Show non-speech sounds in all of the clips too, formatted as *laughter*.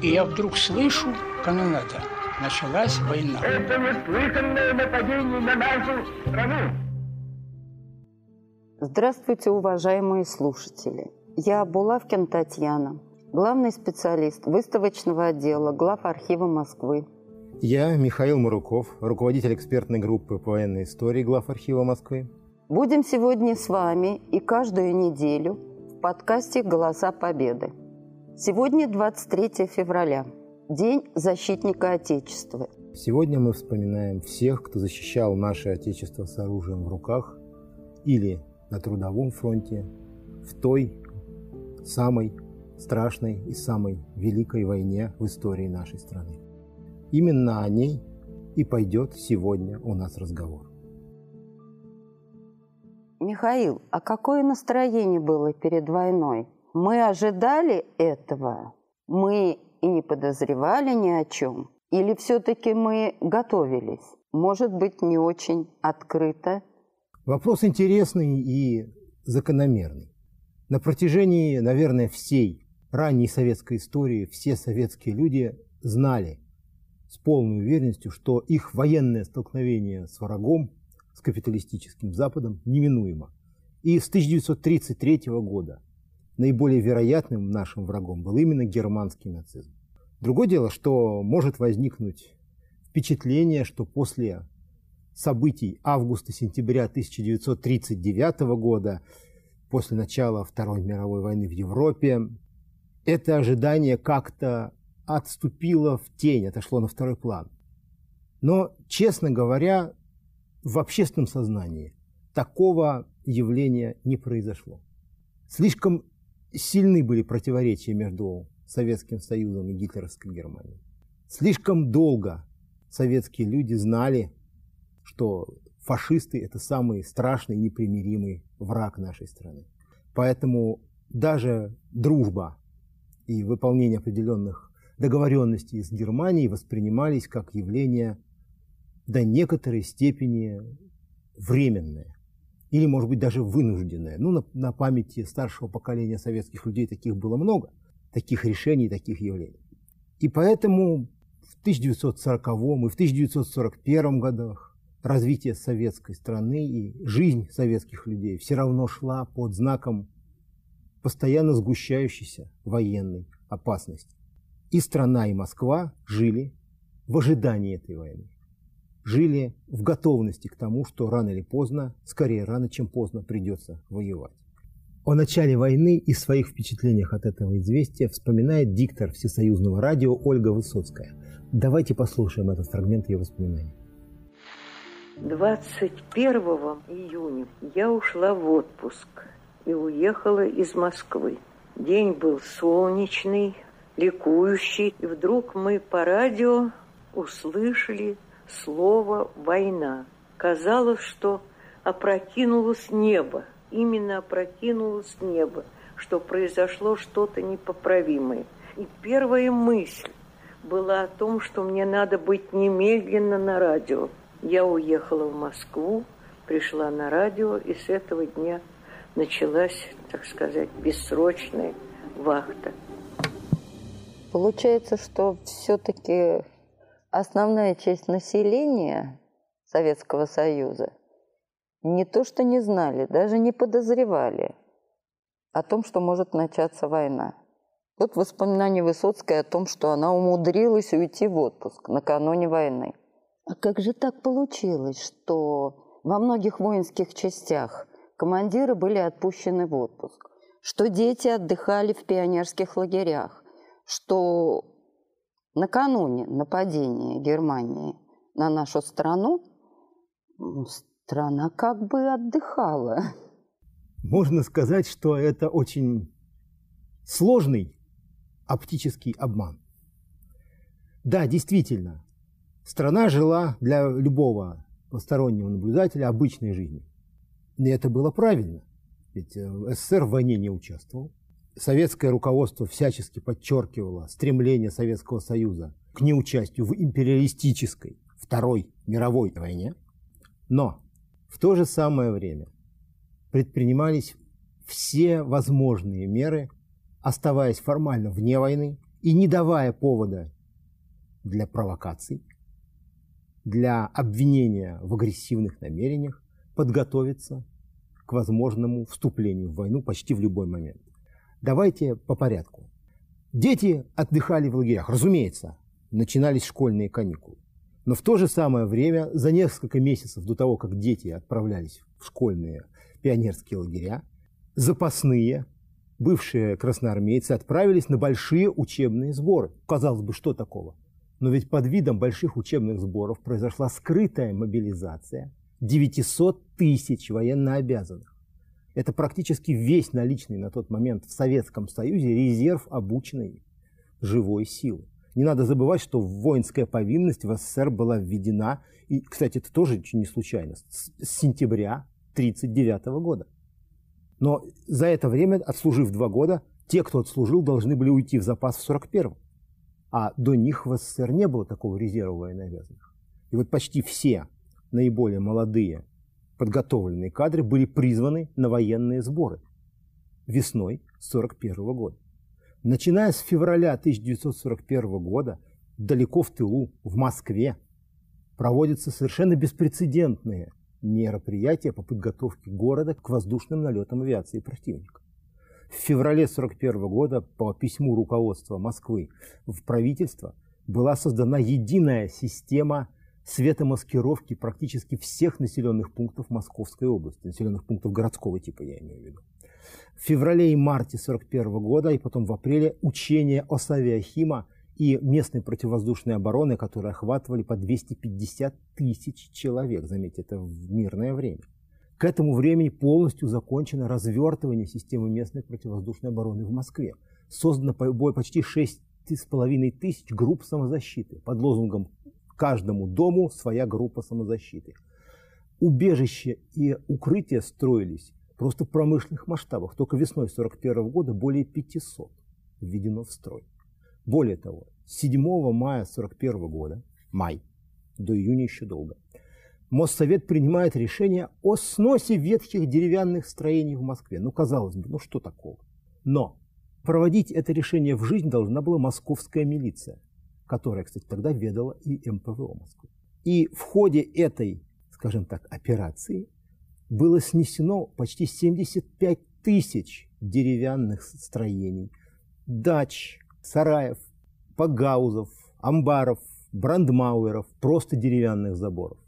И я вдруг слышу канонада. Началась война. Это неслыханное нападение на нашу страну. Здравствуйте, уважаемые слушатели. Я Булавкин Татьяна, главный специалист выставочного отдела глав архива Москвы. Я Михаил Муруков, руководитель экспертной группы по военной истории глав архива Москвы. Будем сегодня с вами и каждую неделю в подкасте «Голоса Победы». Сегодня 23 февраля, День защитника Отечества. Сегодня мы вспоминаем всех, кто защищал наше Отечество с оружием в руках или на трудовом фронте в той самой страшной и самой великой войне в истории нашей страны. Именно о ней и пойдет сегодня у нас разговор. Михаил, а какое настроение было перед войной? Мы ожидали этого? Мы и не подозревали ни о чем? Или все-таки мы готовились? Может быть, не очень открыто? Вопрос интересный и закономерный. На протяжении, наверное, всей ранней советской истории все советские люди знали с полной уверенностью, что их военное столкновение с врагом, с капиталистическим Западом, неминуемо. И с 1933 года наиболее вероятным нашим врагом был именно германский нацизм. Другое дело, что может возникнуть впечатление, что после событий августа-сентября 1939 года, после начала Второй мировой войны в Европе, это ожидание как-то отступило в тень, отошло на второй план. Но, честно говоря, в общественном сознании такого явления не произошло. Слишком сильны были противоречия между Советским Союзом и гитлеровской Германией. Слишком долго советские люди знали, что фашисты – это самый страшный, непримиримый враг нашей страны. Поэтому даже дружба и выполнение определенных договоренностей с Германией воспринимались как явление до некоторой степени временное или, может быть, даже вынужденное. Ну, на, на памяти старшего поколения советских людей таких было много, таких решений, таких явлений. И поэтому в 1940 и в 1941 годах развитие советской страны и жизнь советских людей все равно шла под знаком постоянно сгущающейся военной опасности. И страна, и Москва жили в ожидании этой войны. Жили в готовности к тому, что рано или поздно, скорее рано, чем поздно, придется воевать. О начале войны и своих впечатлениях от этого известия вспоминает диктор Всесоюзного радио Ольга Высоцкая. Давайте послушаем этот фрагмент ее воспоминаний. 21 июня я ушла в отпуск и уехала из Москвы. День был солнечный, ликующий, и вдруг мы по радио услышали слово «война». Казалось, что опрокинулось небо, именно опрокинулось небо, что произошло что-то непоправимое. И первая мысль была о том, что мне надо быть немедленно на радио. Я уехала в Москву, пришла на радио, и с этого дня началась, так сказать, бессрочная вахта. Получается, что все-таки основная часть населения Советского Союза не то что не знали, даже не подозревали о том, что может начаться война. Вот воспоминание Высоцкой о том, что она умудрилась уйти в отпуск накануне войны. А как же так получилось, что во многих воинских частях командиры были отпущены в отпуск, что дети отдыхали в пионерских лагерях, что накануне нападения Германии на нашу страну страна как бы отдыхала. Можно сказать, что это очень сложный оптический обман. Да, действительно, страна жила для любого постороннего наблюдателя обычной жизнью. И это было правильно, ведь э, СССР в войне не участвовал. Советское руководство всячески подчеркивало стремление Советского Союза к неучастию в империалистической Второй мировой войне. Но в то же самое время предпринимались все возможные меры, оставаясь формально вне войны, и не давая повода для провокаций, для обвинения в агрессивных намерениях, подготовиться к возможному вступлению в войну почти в любой момент. Давайте по порядку. Дети отдыхали в лагерях, разумеется, начинались школьные каникулы. Но в то же самое время, за несколько месяцев до того, как дети отправлялись в школьные пионерские лагеря, запасные, бывшие красноармейцы отправились на большие учебные сборы. Казалось бы, что такого? Но ведь под видом больших учебных сборов произошла скрытая мобилизация 900 тысяч военнообязанных. Это практически весь наличный на тот момент в Советском Союзе резерв обученной живой силы. Не надо забывать, что воинская повинность в СССР была введена, и, кстати, это тоже не случайно, с сентября 1939 года. Но за это время, отслужив два года, те, кто отслужил, должны были уйти в запас в 41 А до них в СССР не было такого резерва военнообязанных. И вот почти все наиболее молодые подготовленные кадры были призваны на военные сборы весной 1941 года. Начиная с февраля 1941 года, далеко в тылу, в Москве, проводятся совершенно беспрецедентные мероприятия по подготовке города к воздушным налетам авиации противника. В феврале 1941 года по письму руководства Москвы в правительство была создана единая система светомаскировки практически всех населенных пунктов Московской области, населенных пунктов городского типа, я имею в виду. В феврале и марте 1941 года и потом в апреле учения Осавиахима и местной противовоздушной обороны, которые охватывали по 250 тысяч человек. Заметьте, это в мирное время. К этому времени полностью закончено развертывание системы местной противовоздушной обороны в Москве. Создано почти 6,5 тысяч групп самозащиты под лозунгом «Каждому дому своя группа самозащиты». Убежища и укрытия строились просто в промышленных масштабах. Только весной 1941 года более 500 введено в строй. Более того, с 7 мая 1941 года, май, до июня еще долго, Моссовет принимает решение о сносе ветхих деревянных строений в Москве. Ну, казалось бы, ну что такого? Но проводить это решение в жизнь должна была московская милиция, которая, кстати, тогда ведала и МПВО Москвы. И в ходе этой, скажем так, операции было снесено почти 75 тысяч деревянных строений, дач, сараев, погаузов, амбаров, брандмауэров, просто деревянных заборов.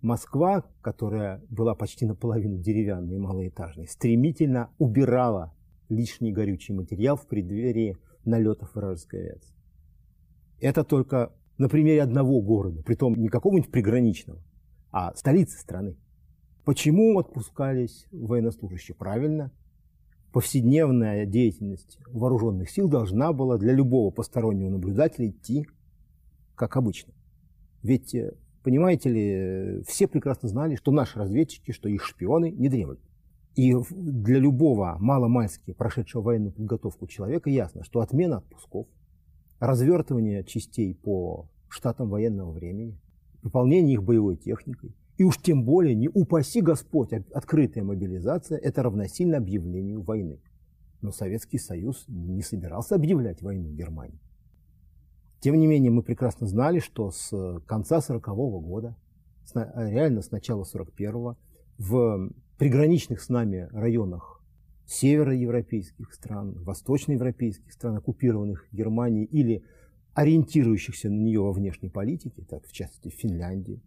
Москва, которая была почти наполовину деревянной и малоэтажной, стремительно убирала лишний горючий материал в преддверии налетов вражеской авиации. Это только на примере одного города, притом не какого-нибудь приграничного, а столицы страны. Почему отпускались военнослужащие? Правильно, повседневная деятельность вооруженных сил должна была для любого постороннего наблюдателя идти как обычно. Ведь, э, понимаете ли, все прекрасно знали, что наши разведчики, что их шпионы не дремлют. И для любого маломальски прошедшего военную подготовку человека ясно, что отмена отпусков, развертывание частей по штатам военного времени, выполнение их боевой техникой – и уж тем более, не упаси Господь, открытая мобилизация – это равносильно объявлению войны. Но Советский Союз не собирался объявлять войну Германии. Тем не менее, мы прекрасно знали, что с конца 40-го года, реально с начала 41-го, в приграничных с нами районах североевропейских стран, восточноевропейских стран, оккупированных Германией или ориентирующихся на нее во внешней политике, так в частности в Финляндии,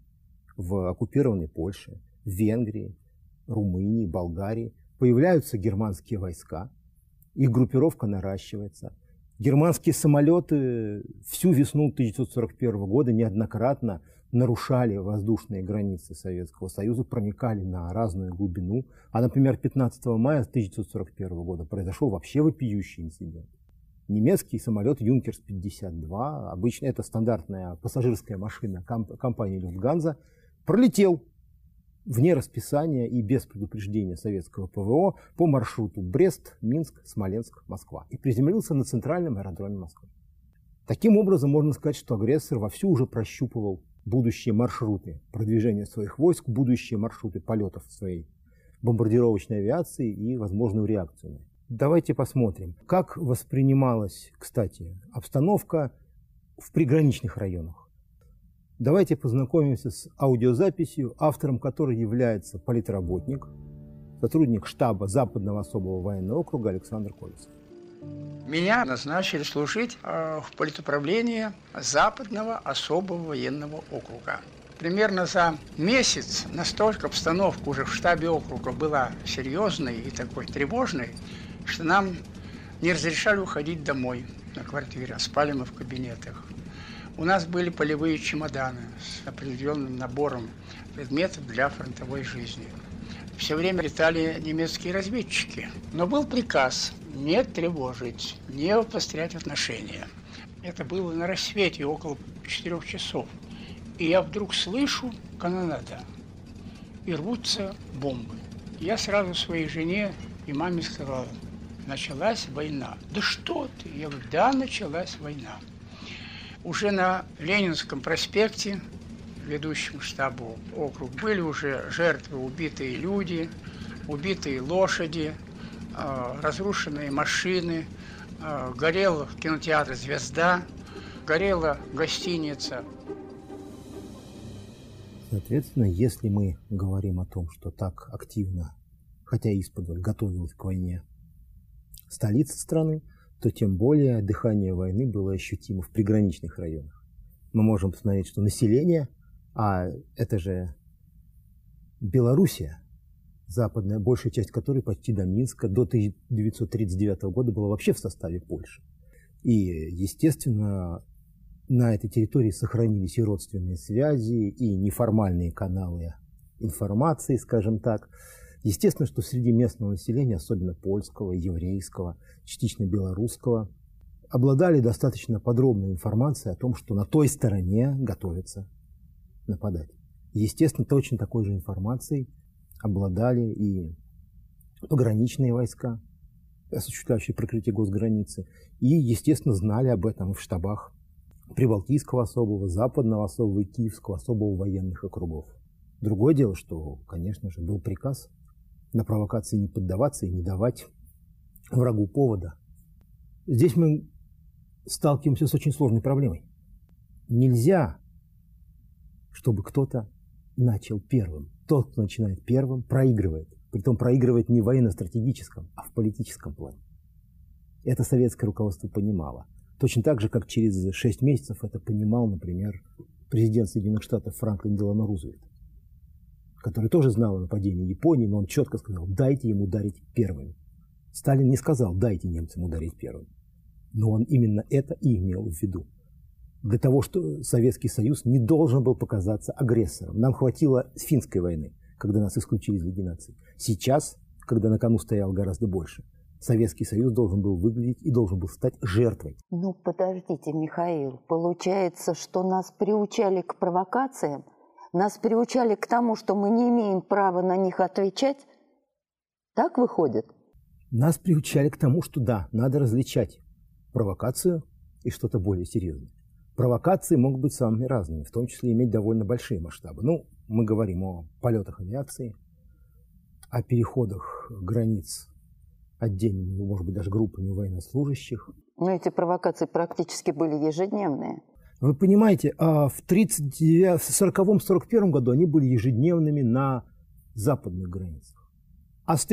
в оккупированной Польше, в Венгрии, Румынии, Болгарии появляются германские войска, их группировка наращивается. Германские самолеты всю весну 1941 года неоднократно нарушали воздушные границы Советского Союза, проникали на разную глубину. А, например, 15 мая 1941 года произошел вообще вопиющий инцидент. Немецкий самолет Юнкерс-52, обычно это стандартная пассажирская машина компании Люфтганза, пролетел вне расписания и без предупреждения советского ПВО по маршруту Брест, Минск, Смоленск, Москва и приземлился на центральном аэродроме Москвы. Таким образом, можно сказать, что агрессор вовсю уже прощупывал будущие маршруты продвижения своих войск, будущие маршруты полетов своей бомбардировочной авиации и возможную реакцию. Давайте посмотрим, как воспринималась, кстати, обстановка в приграничных районах. Давайте познакомимся с аудиозаписью, автором которой является политработник, сотрудник штаба Западного особого военного округа Александр Колесов. Меня назначили служить э, в политуправлении Западного особого военного округа. Примерно за месяц настолько обстановка уже в штабе округа была серьезной и такой тревожной, что нам не разрешали уходить домой на квартире, а спали мы в кабинетах. У нас были полевые чемоданы с определенным набором предметов для фронтовой жизни. Все время летали немецкие разведчики. Но был приказ не тревожить, не обострять отношения. Это было на рассвете, около четырех часов. И я вдруг слышу канонада. И рвутся бомбы. Я сразу своей жене и маме сказала, началась война. Да что ты? Я говорю, да, началась война. Уже на Ленинском проспекте, ведущем штабу округ, были уже жертвы, убитые люди, убитые лошади, а, разрушенные машины, а, горел кинотеатр «Звезда», горела гостиница. Соответственно, если мы говорим о том, что так активно, хотя и из готовилась к войне столица страны, то тем более дыхание войны было ощутимо в приграничных районах. Мы можем посмотреть, что население, а это же Белоруссия, западная, большая часть которой почти до Минска, до 1939 года была вообще в составе Польши. И, естественно, на этой территории сохранились и родственные связи, и неформальные каналы информации, скажем так. Естественно, что среди местного населения, особенно польского, еврейского, частично белорусского, обладали достаточно подробной информацией о том, что на той стороне готовятся нападать. Естественно, точно такой же информацией обладали и пограничные войска, осуществляющие прикрытие госграницы, и, естественно, знали об этом в штабах Прибалтийского особого, Западного особого и Киевского особого военных округов. Другое дело, что, конечно же, был приказ на провокации не поддаваться и не давать врагу повода. Здесь мы сталкиваемся с очень сложной проблемой. Нельзя, чтобы кто-то начал первым. Тот, кто начинает первым, проигрывает. Притом проигрывает не в военно-стратегическом, а в политическом плане. Это советское руководство понимало. Точно так же, как через 6 месяцев это понимал, например, президент Соединенных Штатов Франклин Делано Рузвельт, который тоже знал о нападении Японии, но он четко сказал, дайте ему ударить первым. Сталин не сказал, дайте немцам ударить первым. Но он именно это и имел в виду для того, что Советский Союз не должен был показаться агрессором. Нам хватило финской войны, когда нас исключили из Лиги наций. Сейчас, когда на кону стоял гораздо больше, Советский Союз должен был выглядеть и должен был стать жертвой. Ну, подождите, Михаил. Получается, что нас приучали к провокациям? Нас приучали к тому, что мы не имеем права на них отвечать? Так выходит? Нас приучали к тому, что да, надо различать провокацию и что-то более серьезное. Провокации могут быть самыми разными, в том числе иметь довольно большие масштабы. Ну, мы говорим о полетах авиации, о переходах границ отдельными, может быть, даже группами военнослужащих. Но эти провокации практически были ежедневные. Вы понимаете, а в 1940-41 году они были ежедневными на западных границах. А с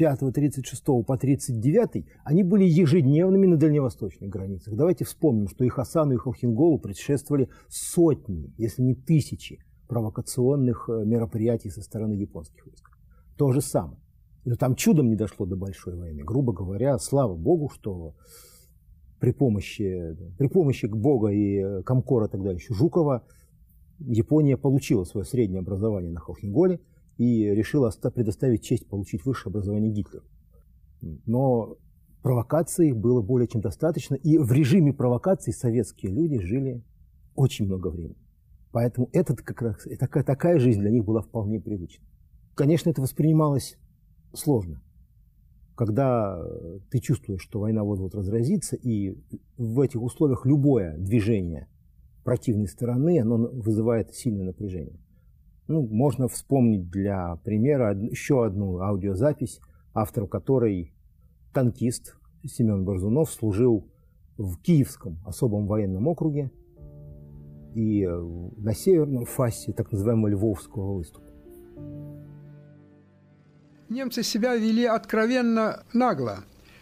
1930 35-36 по 39 они были ежедневными на дальневосточных границах. Давайте вспомним, что и Хасану, и Холхенголу предшествовали сотни, если не тысячи провокационных э, мероприятий со стороны японских войск. То же самое. Но там чудом не дошло до большой войны. Грубо говоря, слава богу, что при помощи, при помощи Бога и э, Комкора тогда еще Жукова Япония получила свое среднее образование на Холхенголе – и решил предоставить честь получить высшее образование Гитлеру. Но провокаций было более чем достаточно, и в режиме провокаций советские люди жили очень много времени. Поэтому этот как раз, такая, такая жизнь для них была вполне привычна. Конечно, это воспринималось сложно. Когда ты чувствуешь, что война вот-вот разразится, и в этих условиях любое движение противной стороны, оно вызывает сильное напряжение. Ну, можно вспомнить для примера еще одну аудиозапись автором которой танкист Семен Борзунов служил в Киевском особом военном округе и э, на северном фасе так называемого Львовского выступа. Немцы себя вели откровенно нагло.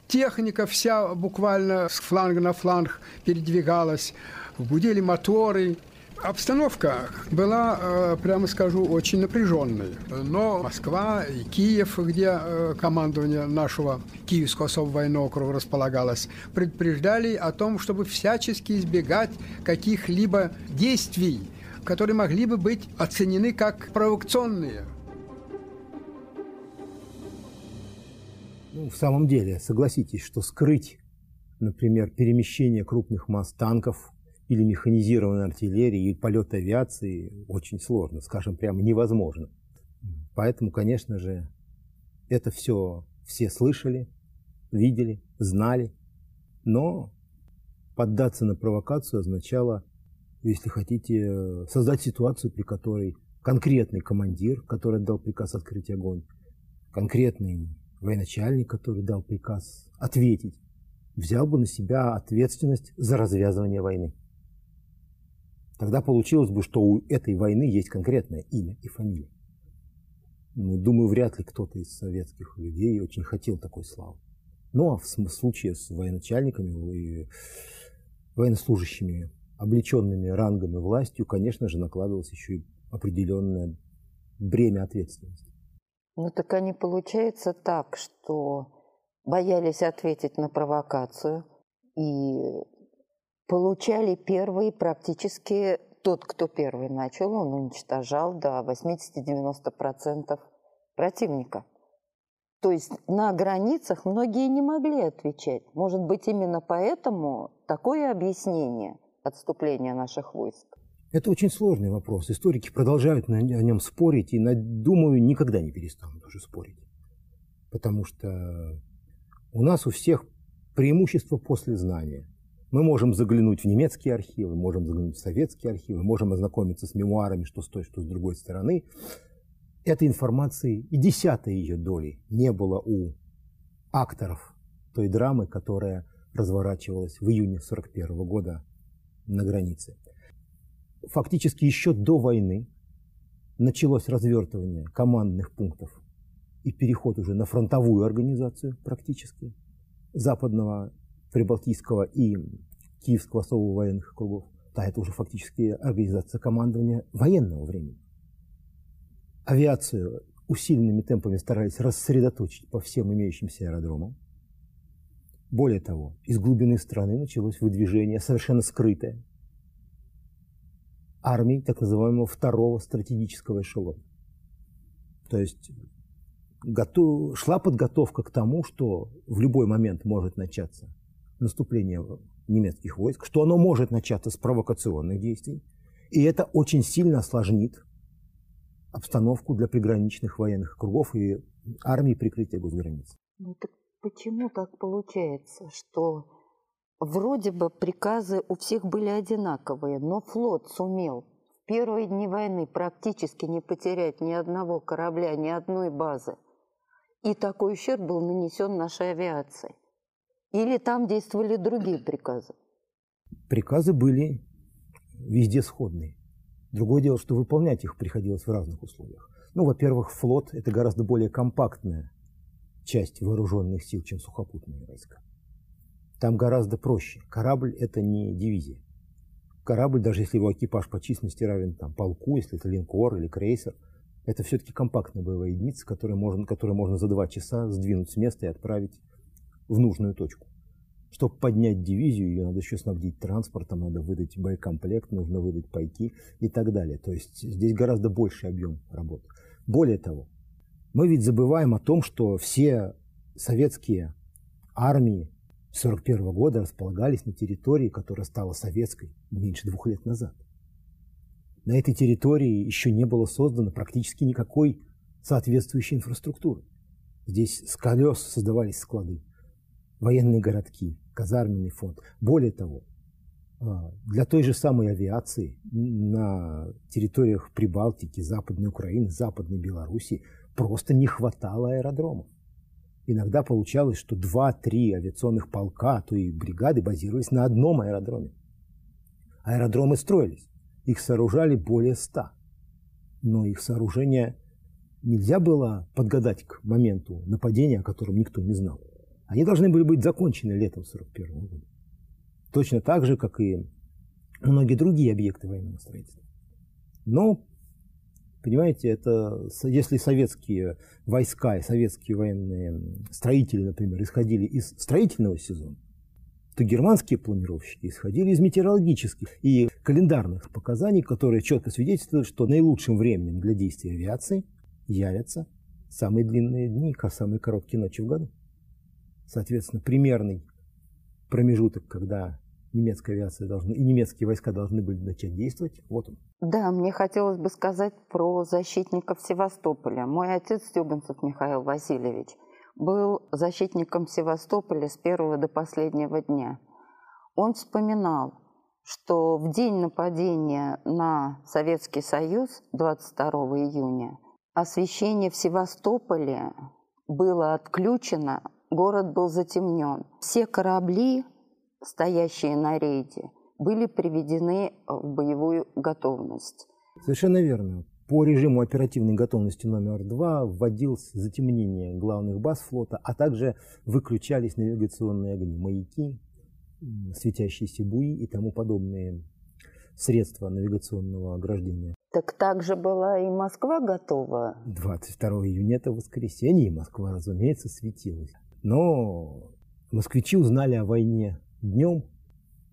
Техника вся буквально с фланга на фланг передвигалась, гудели моторы, Обстановка была, э, прямо скажу, очень напряженной. Но Москва и Киев, где э, командование нашего Киевского особого военного округа располагалось, предупреждали о том, чтобы всячески избегать каких-либо действий, которые могли бы быть оценены как провокационные. Ну, в самом деле, согласитесь, что скрыть, например, перемещение крупных масс танков или механизированной артиллерии, или полет авиации очень сложно, скажем, прямо невозможно. Поэтому, конечно же, это все все слышали, видели, знали, но поддаться на провокацию означало, если хотите, создать ситуацию, при которой конкретный командир, который дал приказ открыть огонь, конкретный военачальник, который дал приказ ответить, взял бы на себя ответственность за развязывание войны. Тогда получилось бы, что у этой войны есть конкретное имя и фамилия. Ну, думаю, вряд ли кто-то из советских людей очень хотел такой славы. Ну, а в случае с военачальниками и военнослужащими, облеченными рангом и властью, конечно же, накладывалось еще и определенное бремя ответственности. Ну, так они получается так, что боялись ответить на провокацию и получали первые практически тот, кто первый начал, он уничтожал до 80-90% противника. То есть на границах многие не могли отвечать. Может быть, именно поэтому такое объяснение отступления наших войск. Это очень сложный вопрос. Историки продолжают о нем спорить, и, думаю, никогда не перестанут уже спорить. Потому что у нас у всех преимущество после знания – мы можем заглянуть в немецкие архивы, можем заглянуть в советские архивы, можем ознакомиться с мемуарами, что с той, что с другой стороны. Этой информации и десятой ее доли не было у акторов той драмы, которая разворачивалась в июне 1941 года на границе. Фактически еще до войны началось развертывание командных пунктов и переход уже на фронтовую организацию практически западного Прибалтийского и Киевского особого военных кругов. Да, это уже фактически организация командования военного времени. Авиацию усиленными темпами старались рассредоточить по всем имеющимся аэродромам. Более того, из глубины страны началось выдвижение совершенно скрытое армии так называемого второго стратегического эшелона. То есть готов, шла подготовка к тому, что в любой момент может начаться наступления немецких войск, что оно может начаться с провокационных действий, и это очень сильно осложнит обстановку для приграничных военных кругов и армии прикрытия госграниц. Ну так почему так получается, что вроде бы приказы у всех были одинаковые, но флот сумел в первые дни войны практически не потерять ни одного корабля, ни одной базы. И такой ущерб был нанесен нашей авиации. Или там действовали другие приказы? Приказы были везде сходные. Другое дело, что выполнять их приходилось в разных условиях. Ну, во-первых, флот – это гораздо более компактная часть вооруженных сил, чем сухопутные войска. Там гораздо проще. Корабль – это не дивизия. Корабль, даже если его экипаж по численности равен там, полку, если это линкор или крейсер, это все-таки компактная боевая единица, которую можно, которую можно за два часа сдвинуть с места и отправить в нужную точку. Чтобы поднять дивизию, ее надо еще снабдить транспортом, надо выдать боекомплект, нужно выдать пайки и так далее. То есть здесь гораздо больший объем работы. Более того, мы ведь забываем о том, что все советские армии 1941 года располагались на территории, которая стала советской меньше двух лет назад. На этой территории еще не было создано практически никакой соответствующей инфраструктуры. Здесь с колес создавались склады, военные городки, казарменный фонд. Более того, а, для той же самой авиации на территориях Прибалтики, Западной Украины, Западной Белоруссии просто не хватало аэродромов. Иногда получалось, что два-три авиационных полка, а то и бригады базировались на одном аэродроме. Аэродромы строились, их сооружали более ста. Но их сооружение нельзя было подгадать к моменту нападения, о котором никто не знал. Они должны были быть закончены летом 1941 года. Точно так же, как и многие другие объекты военного строительства. Но Понимаете, это если советские войска и советские военные строители, например, исходили из строительного сезона, то германские планировщики исходили из метеорологических и календарных показаний, которые четко свидетельствуют, что наилучшим временем для действия авиации явятся самые длинные дни, самые короткие ночи в году. Соответственно, примерный промежуток, когда немецкая авиация должна, и немецкие войска должны были начать действовать. Вот он. Да, мне хотелось бы сказать про защитников Севастополя. Мой отец Стюганцев Михаил Васильевич был защитником Севастополя с первого до последнего дня. Он вспоминал, что в день нападения на Советский Союз 22 июня освещение в Севастополе было отключено, город был затемнен. Все корабли стоящие на рейде, были приведены в боевую готовность. Совершенно верно. По режиму оперативной готовности номер два вводилось затемнение главных баз флота, а также выключались навигационные огни, маяки, светящиеся буи и тому подобные средства навигационного ограждения. Так также была и Москва готова? 22 июня это воскресенье, и Москва, разумеется, светилась. Но москвичи узнали о войне днем.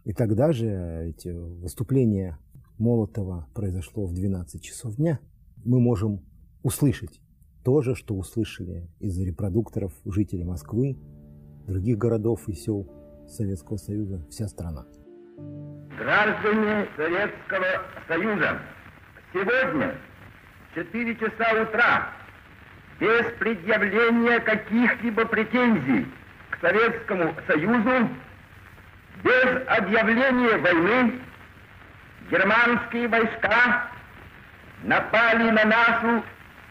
И тогда же эти выступления Молотова произошло в 12 часов дня. Мы можем услышать то же, что услышали из репродукторов жители Москвы, других городов и сел Советского Союза, вся страна. Граждане Советского Союза, сегодня в 4 часа утра без предъявления каких-либо претензий к Советскому Союзу без объявления войны германские войска напали на нашу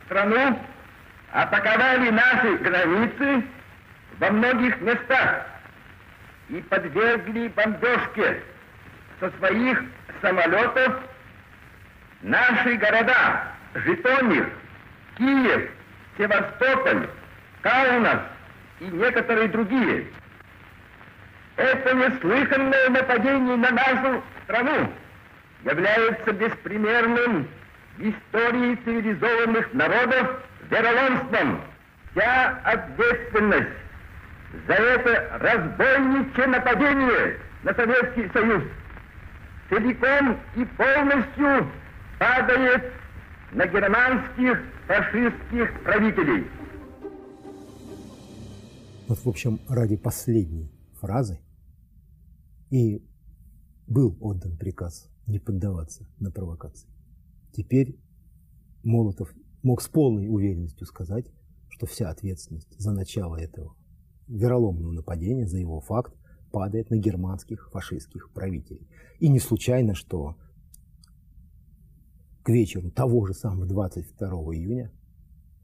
страну, атаковали наши границы во многих местах и подвергли бомбежке со своих самолетов наши города Житомир, Киев, Севастополь, Каунас и некоторые другие. Это неслыханное нападение на нашу страну является беспримерным в истории цивилизованных народов вероломством. Вся ответственность за это разбойничье нападение на Советский Союз целиком и полностью падает на германских фашистских правителей. Вот, в общем, ради последней фразы и был отдан приказ не поддаваться на провокации. Теперь Молотов мог с полной уверенностью сказать, что вся ответственность за начало этого вероломного нападения, за его факт, падает на германских фашистских правителей. И не случайно, что к вечеру того же самого 22 июня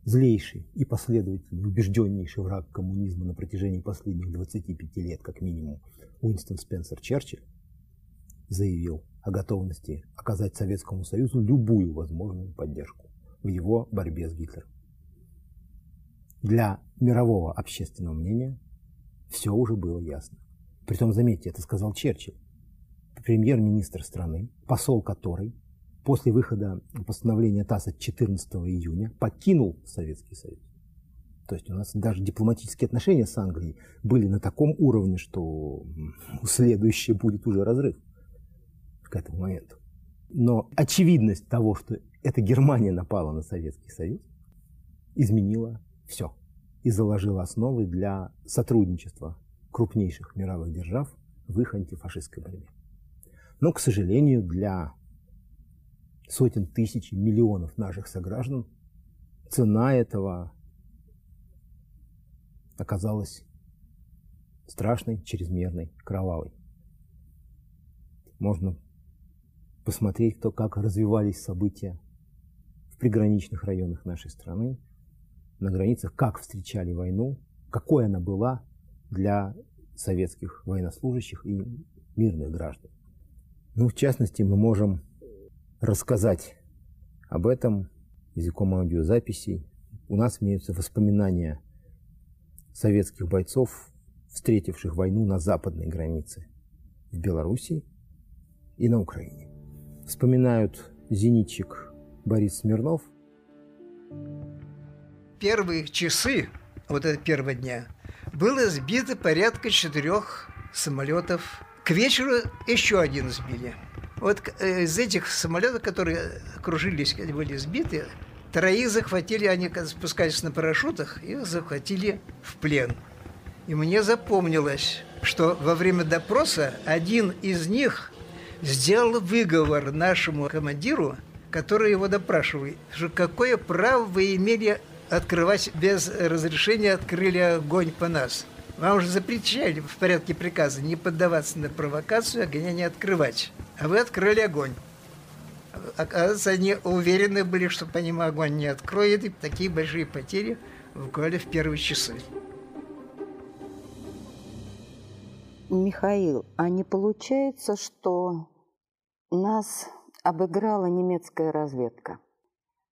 злейший и последовательный, убежденнейший враг коммунизма на протяжении последних 25 лет, как минимум, Уинстон Спенсер Черчилль, заявил о готовности оказать Советскому Союзу любую возможную поддержку в его борьбе с Гитлером. Для мирового общественного мнения все уже было ясно. Притом, заметьте, это сказал Черчилль, премьер-министр страны, посол которой после выхода постановления ТАСС от 14 июня покинул Советский Союз. То есть у нас даже дипломатические отношения с Англией были на таком уровне, что следующее будет уже разрыв к этому моменту. Но очевидность того, что эта Германия напала на Советский Союз, изменила все и заложила основы для сотрудничества крупнейших мировых держав в их антифашистской борьбе. Но, к сожалению, для сотен тысяч, миллионов наших сограждан, цена этого оказалась страшной, чрезмерной, кровавой. Можно посмотреть, то, как развивались события в приграничных районах нашей страны, на границах, как встречали войну какой она была для советских военнослужащих и мирных граждан. Ну, в частности, мы можем рассказать об этом языком аудиозаписей. У нас имеются воспоминания советских бойцов, встретивших войну на западной границе в Белоруссии и на Украине. Вспоминают зенитчик Борис Смирнов. Первые часы вот этого первого дня было сбито порядка четырех самолетов. К вечеру еще один сбили. Вот э, из этих самолетов, которые кружились, были сбиты, троих захватили, они спускались на парашютах, их захватили в плен. И мне запомнилось, что во время допроса один из них сделал выговор нашему командиру, который его допрашивает, что какое право вы имели открывать без разрешения, открыли огонь по нас. Вам уже запрещали в порядке приказа не поддаваться на провокацию, огня не открывать. А вы открыли огонь. Оказывается, они уверены были, что по ним огонь не откроет, и такие большие потери буквально в первые часы. Михаил, а не получается, что нас обыграла немецкая разведка?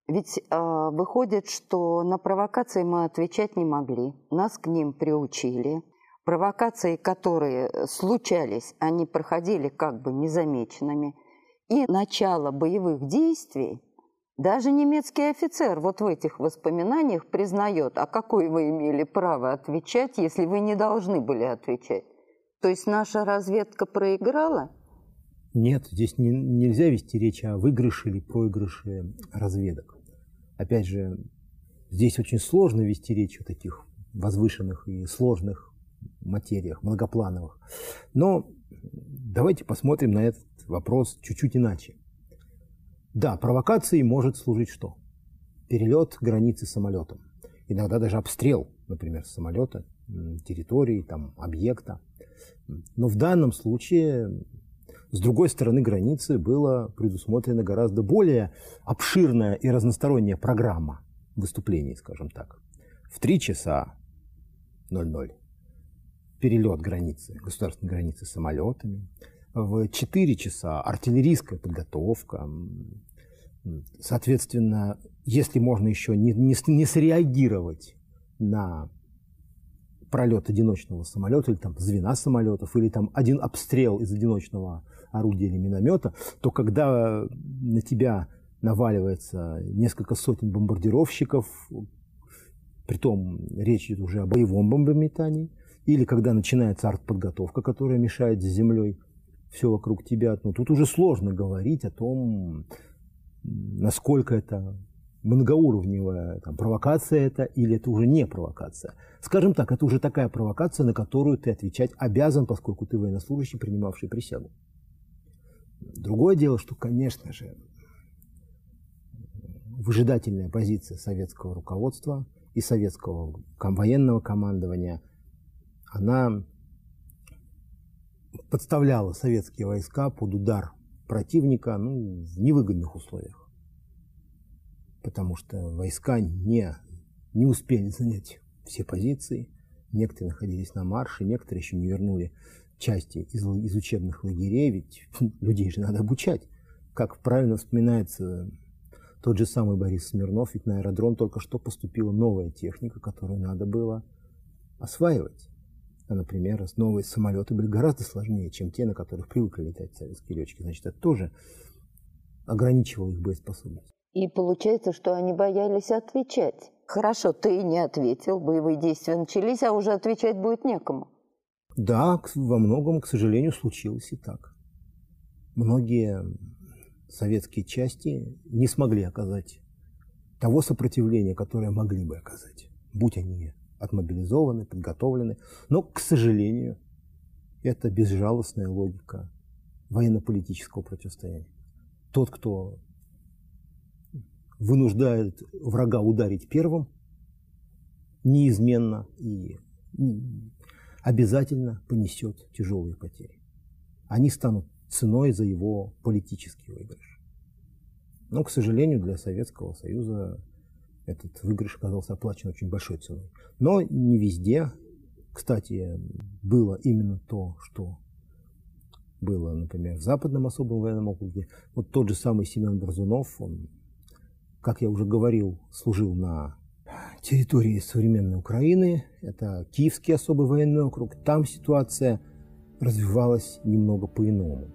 Ведь э, выходит, что на провокации мы отвечать не могли, нас к ним приучили. Провокации, которые случались, они проходили как бы незамеченными. И начало боевых действий даже немецкий офицер вот в этих воспоминаниях признает, а какое вы имели право отвечать, если вы не должны были отвечать. То есть наша разведка проиграла? Нет, здесь не, нельзя вести речь о выигрыше или проигрыше разведок. Опять же, здесь очень сложно вести речь о таких возвышенных и сложных материях, многоплановых. Но давайте посмотрим на этот вопрос чуть-чуть иначе. Да, провокацией может служить что? Перелет границы самолетом. Иногда даже обстрел, например, самолета, территории, там, объекта. Но в данном случае с другой стороны границы была предусмотрена гораздо более обширная и разносторонняя программа выступлений, скажем так. В 3 часа 00 перелет границы, государственной границы самолетами. В 4 часа артиллерийская подготовка. Соответственно, если можно еще не, не, не среагировать на пролет одиночного самолета или там звена самолетов, или там один обстрел из одиночного орудия или миномета, то когда на тебя наваливается несколько сотен бомбардировщиков, притом речь идет уже о боевом бомбометании, или когда начинается артподготовка, которая мешает с землей все вокруг тебя, ну, тут уже сложно говорить о том, насколько это многоуровневая там, провокация это или это уже не провокация. Скажем так, это уже такая провокация, на которую ты отвечать обязан, поскольку ты военнослужащий, принимавший присягу. Другое дело, что, конечно же, выжидательная позиция советского руководства и советского военного командования, она подставляла советские войска под удар противника ну, в невыгодных условиях. Потому что войска не, не успели занять все позиции, некоторые находились на марше, некоторые еще не вернули части из, из учебных лагерей, ведь *laughs* людей же надо обучать. Как правильно вспоминается тот же самый Борис Смирнов, ведь на аэродром только что поступила новая техника, которую надо было осваивать. А, например, новые самолеты были гораздо сложнее, чем те, на которых привыкли летать советские летчики. Значит, это тоже ограничивало их боеспособность. И получается, что они боялись отвечать. Хорошо, ты не ответил, боевые действия начались, а уже отвечать будет некому. Да, во многом, к сожалению, случилось и так. Многие советские части не смогли оказать того сопротивления, которое могли бы оказать, будь они отмобилизованы, подготовлены. Но, к сожалению, это безжалостная логика военно-политического противостояния. Тот, кто вынуждает врага ударить первым, неизменно и обязательно понесет тяжелые потери. Они станут ценой за его политический выигрыш. Но, к сожалению, для Советского Союза этот выигрыш оказался оплачен очень большой ценой. Но не везде, кстати, было именно то, что было, например, в Западном особом военном округе. Вот тот же самый Семен Борзунов, он, как я уже говорил, служил на территории современной Украины. Это Киевский особый военный округ. Там ситуация развивалась немного по-иному.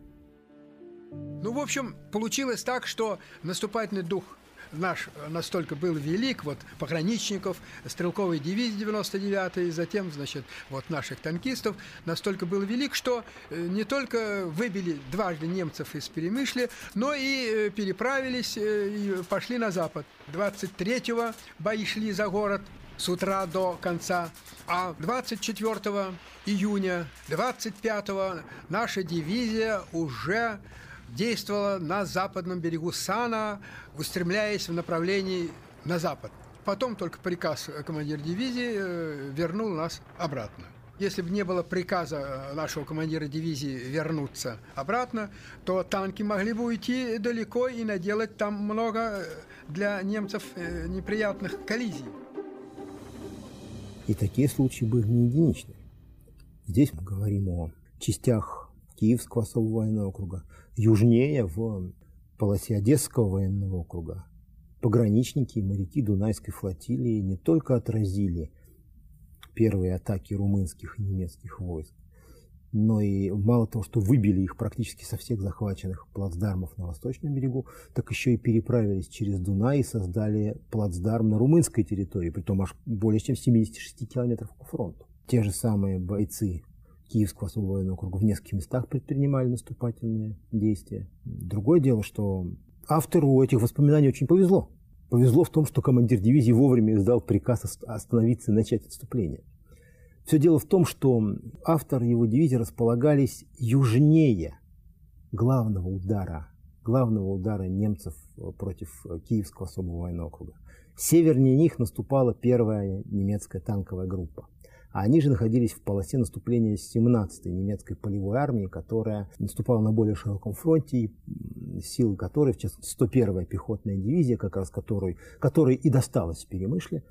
Ну, в общем, получилось так, что наступательный дух наш настолько был велик, вот пограничников, стрелковой дивизии 99 затем, значит, вот наших танкистов, настолько был велик, что э, не только выбили дважды немцев из Перемышли, но и э, переправились э, и пошли на запад. 23-го бои шли за город, с утра до конца. А 24 июня, 25 наша дивизия уже действовала на западном берегу Сана, устремляясь в направлении на запад. Потом только приказ командира дивизии э, вернул нас обратно. Если бы не было приказа э, нашего командира дивизии вернуться обратно, то танки могли бы уйти далеко и наделать там много э, для немцев неприятных коллизий. И такие случаи были не единичны. Здесь мы говорим о частях Киевского особого военного округа, южнее в полосе Одесского военного округа. Пограничники и моряки Дунайской флотилии не только отразили первые атаки румынских и немецких войск, но и мало того, что выбили их практически со всех захваченных плацдармов на восточном берегу, так еще и переправились через Дунай и создали плацдарм на румынской территории, притом аж более чем 76 километров по фронту. Те же самые бойцы Киевского особого военного округа в нескольких местах предпринимали наступательные действия. Другое дело, что автору этих воспоминаний очень повезло. Повезло в том, что командир дивизии вовремя издал приказ остановиться и начать отступление. Все дело в том, что автор его дивизии располагались южнее главного удара, главного удара немцев против Киевского особого военного округа. Севернее них наступала первая немецкая танковая группа. А они же находились в полосе наступления 17-й немецкой полевой армии, которая наступала на более широком фронте, и силы которой, в частности, 101-я пехотная дивизия, как раз которой, которой и досталась в Перемышле,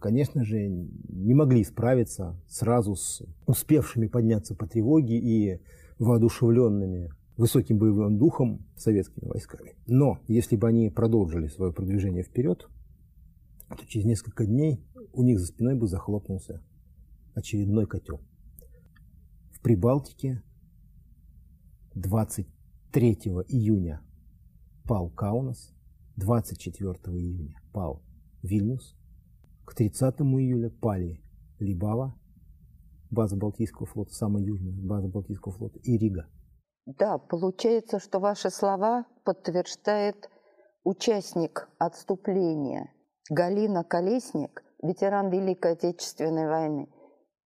конечно же, не могли справиться сразу с успевшими подняться по тревоге и воодушевленными высоким боевым духом советскими войсками. Но если бы они продолжили свое продвижение вперед, то через несколько дней у них за спиной бы захлопнулся очередной котел. В Прибалтике 23 июня пал Каунас, 24 июня пал Вильнюс, к 30 июля пали Либава, база Балтийского флота, самая южная база Балтийского флота, и Рига. Да, получается, что ваши слова подтверждает участник отступления Галина Колесник – ветеран Великой Отечественной войны,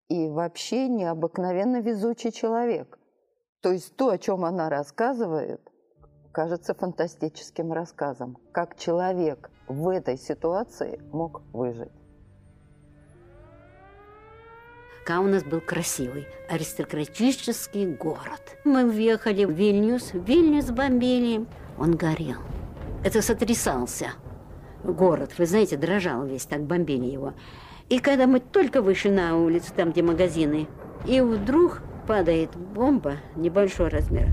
и вообще необыкновенно везучий человек. То есть то, о чем она рассказывает, кажется фантастическим рассказом. Как человек в этой ситуации мог выжить. Каунас был красивый, аристократический город. Мы въехали в Вильнюс, Вильнюс бомбили, он горел. Это сотрясался город, вы знаете, дрожал весь, так бомбили его. И когда мы только вышли на улицу, там, где магазины, и вдруг падает бомба небольшого размера,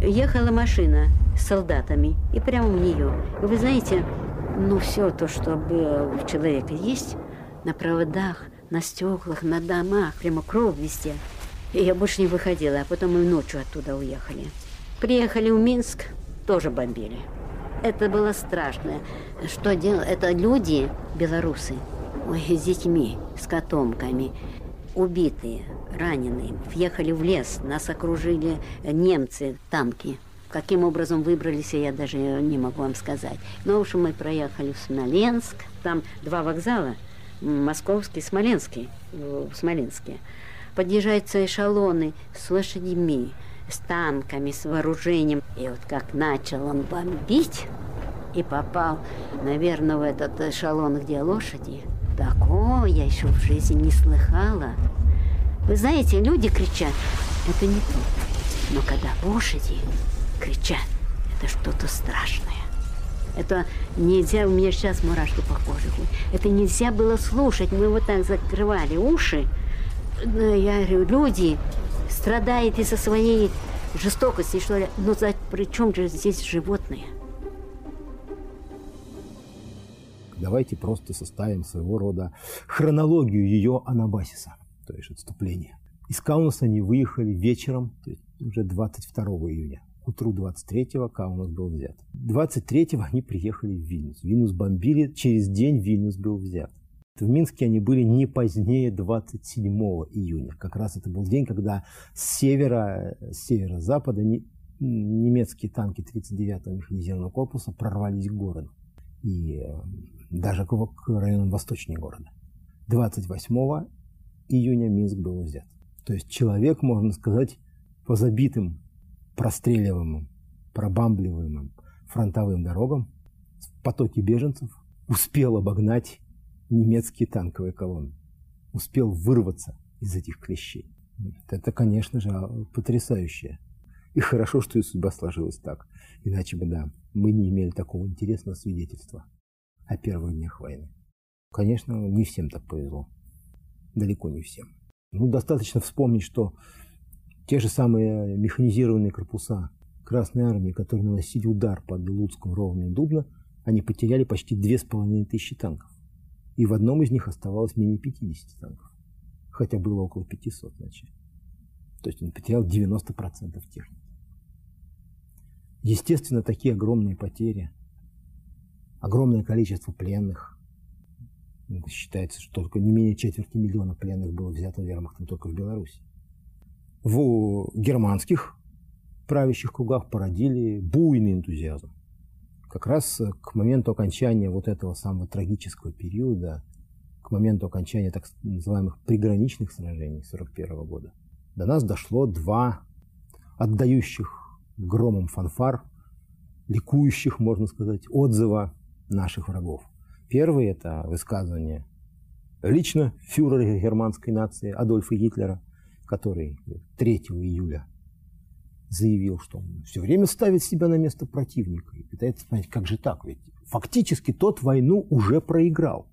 ехала машина с солдатами, и прямо в нее. И вы знаете, ну все то, что было у человека есть, на проводах, на стеклах, на домах, прямо кровь везде. И я больше не выходила, а потом мы ночью оттуда уехали. Приехали в Минск, тоже бомбили. Это было страшно. Что делать? Это люди, белорусы, ой, с детьми, с котомками, убитые, раненые, въехали в лес, нас окружили немцы, танки. Каким образом выбрались, я даже не могу вам сказать. Но уж мы проехали в Смоленск, там два вокзала, московский смоленский, в Смоленске. Подъезжаются эшелоны с лошадьми, с танками, с вооружением. И вот как начал он бомбить и попал, наверное, в этот эшелон, где лошади, такого я еще в жизни не слыхала. Вы знаете, люди кричат, это не то. Но когда лошади кричат, это что-то страшное. Это нельзя, у меня сейчас мурашки по коже. Это нельзя было слушать. Мы вот так закрывали уши. Я говорю, люди страдают из-за своей жестокости, что ли. Но за, при чем же здесь животные? Давайте просто составим своего рода хронологию ее анабасиса, то есть отступления. Из Каунаса они выехали вечером, то есть уже 22 июня. К утру 23-го Каунас был взят. 23-го они приехали в Вильнюс. Вильнюс бомбили, через день Вильнюс был взят. В Минске они были не позднее 27 июня. Как раз это был день, когда с севера, с северо-запада немецкие танки 39-го механизированного корпуса прорвались к городу. И э, даже к районам восточнее города. 28 июня Минск был взят. То есть человек, можно сказать, по забитым, простреливаемым, пробамбливаемым фронтовым дорогам в потоке беженцев успел обогнать немецкие танковые колонны. Успел вырваться из этих клещей. Это, конечно же, потрясающе. И хорошо, что и судьба сложилась так. Иначе бы, да, мы не имели такого интересного свидетельства о первых днях войны. Конечно, не всем так повезло. Далеко не всем. Ну, достаточно вспомнить, что те же самые механизированные корпуса Красной Армии, которые наносили удар под Луцком, Ровно и Дубно, они потеряли почти две с половиной тысячи танков. И в одном из них оставалось менее 50 танков. Хотя было около 500 вначале. То есть он потерял 90% техники. Естественно, такие огромные потери, огромное количество пленных, Считается, что только не менее четверти миллиона пленных было взято вермахтом только в Беларуси. В германских правящих кругах породили буйный энтузиазм. Как раз к моменту окончания вот этого самого трагического периода, к моменту окончания так называемых приграничных сражений 1941 года, до нас дошло два отдающих громом фанфар, ликующих, можно сказать, отзыва наших врагов. Первый – это высказывание лично фюрера германской нации Адольфа Гитлера, который 3 июля заявил, что он все время ставит себя на место противника и пытается понять, как же так, ведь фактически тот войну уже проиграл.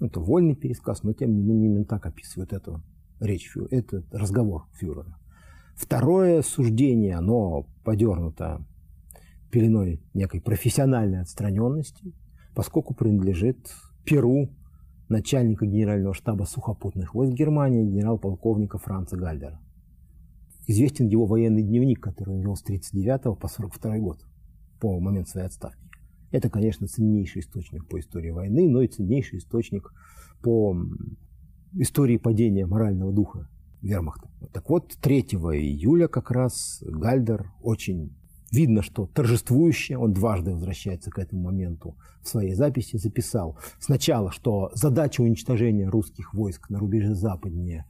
Это вольный пересказ, но тем не менее именно так описывает эту речь, этот разговор фюрера. Второе суждение, оно подернуто пеленой некой профессиональной отстраненности, поскольку принадлежит Перу начальника генерального штаба сухопутных войск Германии генерал-полковника Франца Гальдера. Известен его военный дневник, который он вел с 1939 по 1942 год, по момент своей отставки. Это, конечно, ценнейший источник по истории войны, но и ценнейший источник по истории падения морального духа вермахта. Так вот, 3 июля как раз Гальдер очень Видно, что торжествующе, он дважды возвращается к этому моменту в своей записи, записал сначала, что задача уничтожения русских войск на рубеже западнее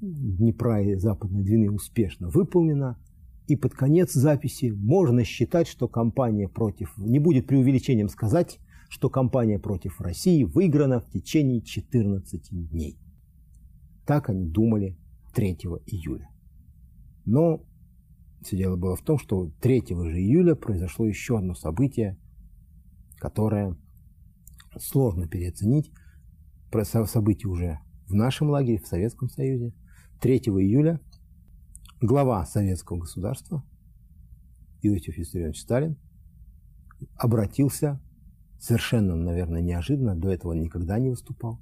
Днепра и Западной Двины успешно выполнена, и под конец записи можно считать, что кампания против, не будет преувеличением сказать, что кампания против России выиграна в течение 14 дней. Так они думали 3 июля. Но все дело было в том, что 3 же июля произошло еще одно событие, которое сложно переоценить. Про событие уже в нашем лагере, в Советском Союзе. 3 июля глава советского государства Иосиф Виссарионович Сталин обратился совершенно, наверное, неожиданно, до этого он никогда не выступал,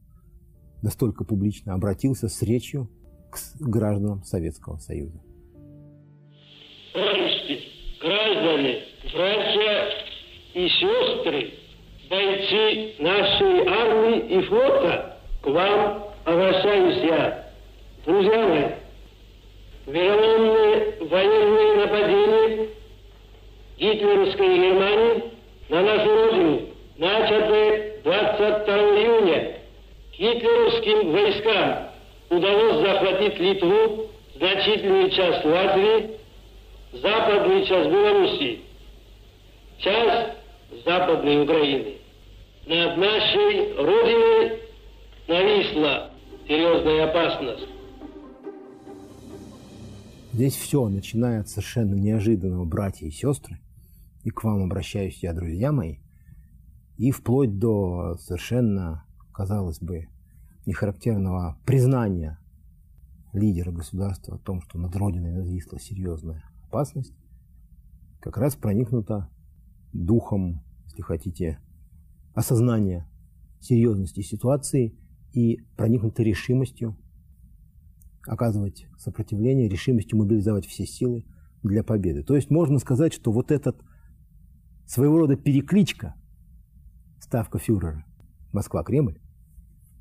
настолько публично обратился с речью к гражданам Советского Союза граждане, братья и сестры, бойцы нашей армии и флота, к вам обращаюсь я. Друзья мои, вероломные военные нападения гитлеровской Германии на нашу родину, начатые 22 июня, гитлеровским войскам удалось захватить Литву, значительную часть Латвии, западную часть Белоруссии, часть Западной Украины. Над нашей Родиной нависла серьезная опасность. Здесь все, начиная от совершенно неожиданного братья и сестры, и к вам обращаюсь я, друзья мои, и вплоть до совершенно, казалось бы, нехарактерного признания лидера государства о том, что над Родиной нависла серьезная опасность, как раз проникнута духом, если хотите, осознания серьезности ситуации и проникнута решимостью оказывать сопротивление, решимостью мобилизовать все силы для победы. То есть можно сказать, что вот этот своего рода перекличка, ставка фюрера Москва-Кремль,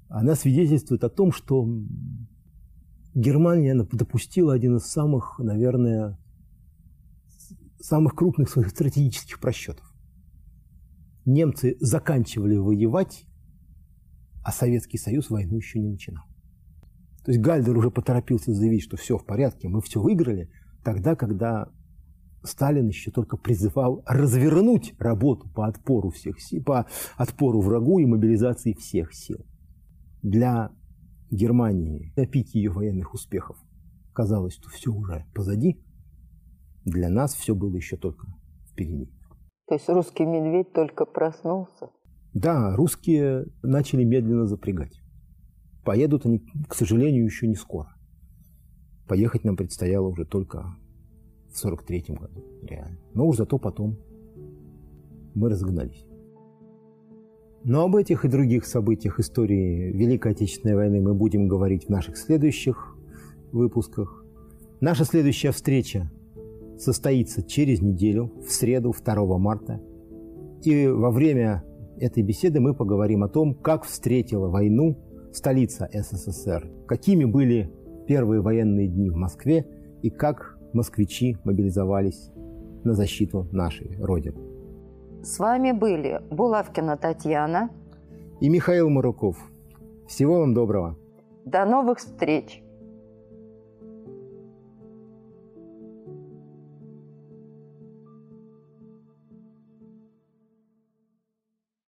она свидетельствует о том, что Германия допустила один из самых, наверное, самых крупных своих стратегических просчетов. Немцы заканчивали воевать, а Советский Союз войну еще не начинал. То есть Гальдер уже поторопился заявить, что все в порядке, мы все выиграли, тогда, когда Сталин еще только призывал развернуть работу по отпору всех сил, по отпору врагу и мобилизации всех сил. Для Германии допить ее военных успехов казалось, что все уже позади. Для нас все было еще только впереди. То есть русский медведь только проснулся? Да, русские начали медленно запрягать. Поедут они, к сожалению, еще не скоро. Поехать нам предстояло уже только в 43-м году, реально. Но уж зато потом мы разогнались. Но об этих и других событиях истории Великой Отечественной войны мы будем говорить в наших следующих выпусках. Наша следующая встреча состоится через неделю, в среду, 2 марта. И во время этой беседы мы поговорим о том, как встретила войну столица СССР, какими были первые военные дни в Москве и как москвичи мобилизовались на защиту нашей Родины. С вами были Булавкина Татьяна и Михаил Маруков. Всего вам доброго. До новых встреч!